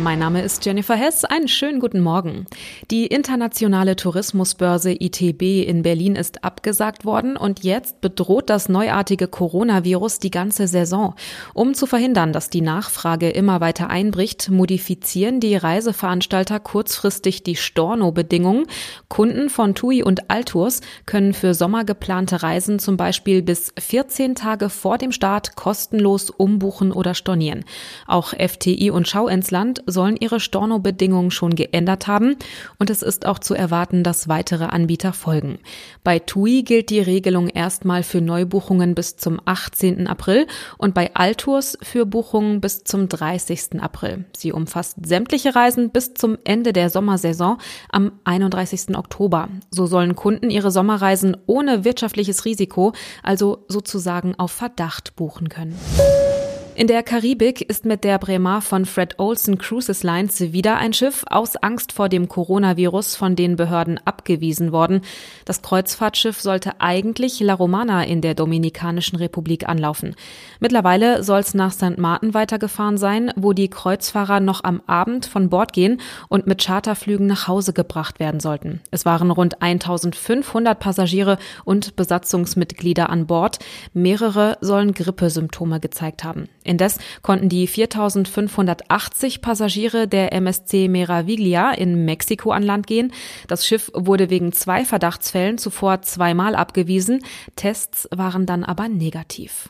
Mein Name ist Jennifer Hess. Einen schönen guten Morgen. Die internationale Tourismusbörse ITB in Berlin ist abgesagt worden und jetzt bedroht das neuartige Coronavirus die ganze Saison. Um zu verhindern, dass die Nachfrage immer weiter einbricht, modifizieren die Reiseveranstalter kurzfristig die Storno-Bedingungen. Kunden von TUI und Altours können für Sommer geplante Reisen zum Beispiel bis 14 Tage vor dem Start kostenlos umbuchen oder stornieren. Auch FTI und Schau ins Land sollen ihre Storno-Bedingungen schon geändert haben und es ist auch zu erwarten, dass weitere Anbieter folgen. Bei TUI gilt die Regelung erstmal für Neubuchungen bis zum 18. April und bei Altours für Buchungen bis zum 30. April. Sie umfasst sämtliche Reisen bis zum Ende der Sommersaison am 31. Oktober. So sollen Kunden ihre Sommerreisen ohne wirtschaftliches Risiko, also sozusagen auf Verdacht buchen können. In der Karibik ist mit der Bremer von Fred Olsen Cruises Lines wieder ein Schiff aus Angst vor dem Coronavirus von den Behörden abgewiesen worden. Das Kreuzfahrtschiff sollte eigentlich La Romana in der Dominikanischen Republik anlaufen. Mittlerweile soll es nach St. Martin weitergefahren sein, wo die Kreuzfahrer noch am Abend von Bord gehen und mit Charterflügen nach Hause gebracht werden sollten. Es waren rund 1500 Passagiere und Besatzungsmitglieder an Bord. Mehrere sollen Grippesymptome gezeigt haben. Indes konnten die 4580 Passagiere der MSC Meraviglia in Mexiko an Land gehen. Das Schiff wurde wegen zwei Verdachtsfällen zuvor zweimal abgewiesen. Tests waren dann aber negativ.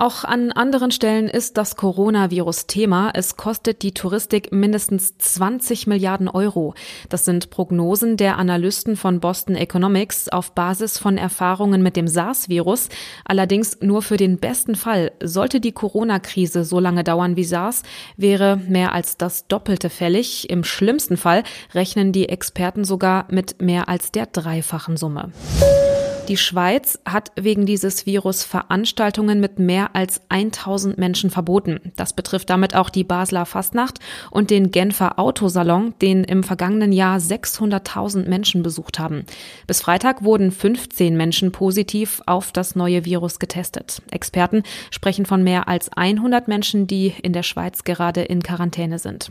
Auch an anderen Stellen ist das Coronavirus Thema. Es kostet die Touristik mindestens 20 Milliarden Euro. Das sind Prognosen der Analysten von Boston Economics auf Basis von Erfahrungen mit dem SARS-Virus. Allerdings nur für den besten Fall. Sollte die Corona-Krise so lange dauern wie SARS, wäre mehr als das Doppelte fällig. Im schlimmsten Fall rechnen die Experten sogar mit mehr als der dreifachen Summe. Die Schweiz hat wegen dieses Virus Veranstaltungen mit mehr als 1000 Menschen verboten. Das betrifft damit auch die Basler Fastnacht und den Genfer Autosalon, den im vergangenen Jahr 600.000 Menschen besucht haben. Bis Freitag wurden 15 Menschen positiv auf das neue Virus getestet. Experten sprechen von mehr als 100 Menschen, die in der Schweiz gerade in Quarantäne sind.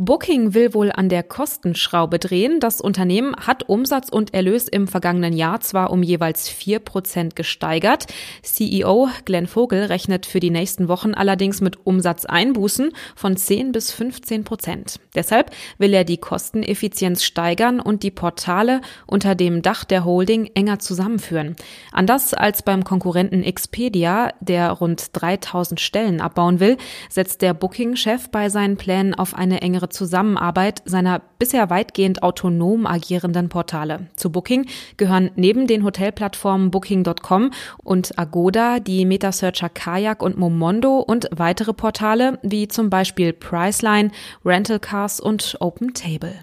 Booking will wohl an der Kostenschraube drehen. Das Unternehmen hat Umsatz und Erlös im vergangenen Jahr zwar um jeweils vier Prozent gesteigert. CEO Glenn Vogel rechnet für die nächsten Wochen allerdings mit Umsatzeinbußen von 10 bis 15 Prozent. Deshalb will er die Kosteneffizienz steigern und die Portale unter dem Dach der Holding enger zusammenführen. Anders als beim Konkurrenten Expedia, der rund 3000 Stellen abbauen will, setzt der Booking-Chef bei seinen Plänen auf eine engere Zusammenarbeit seiner bisher weitgehend autonom agierenden Portale. Zu Booking gehören neben den Hotelplattformen Booking.com und Agoda die Metasearcher Kayak und Momondo und weitere Portale wie zum Beispiel Priceline, Rental Cars und OpenTable.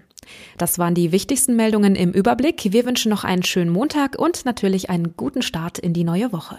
Das waren die wichtigsten Meldungen im Überblick. Wir wünschen noch einen schönen Montag und natürlich einen guten Start in die neue Woche.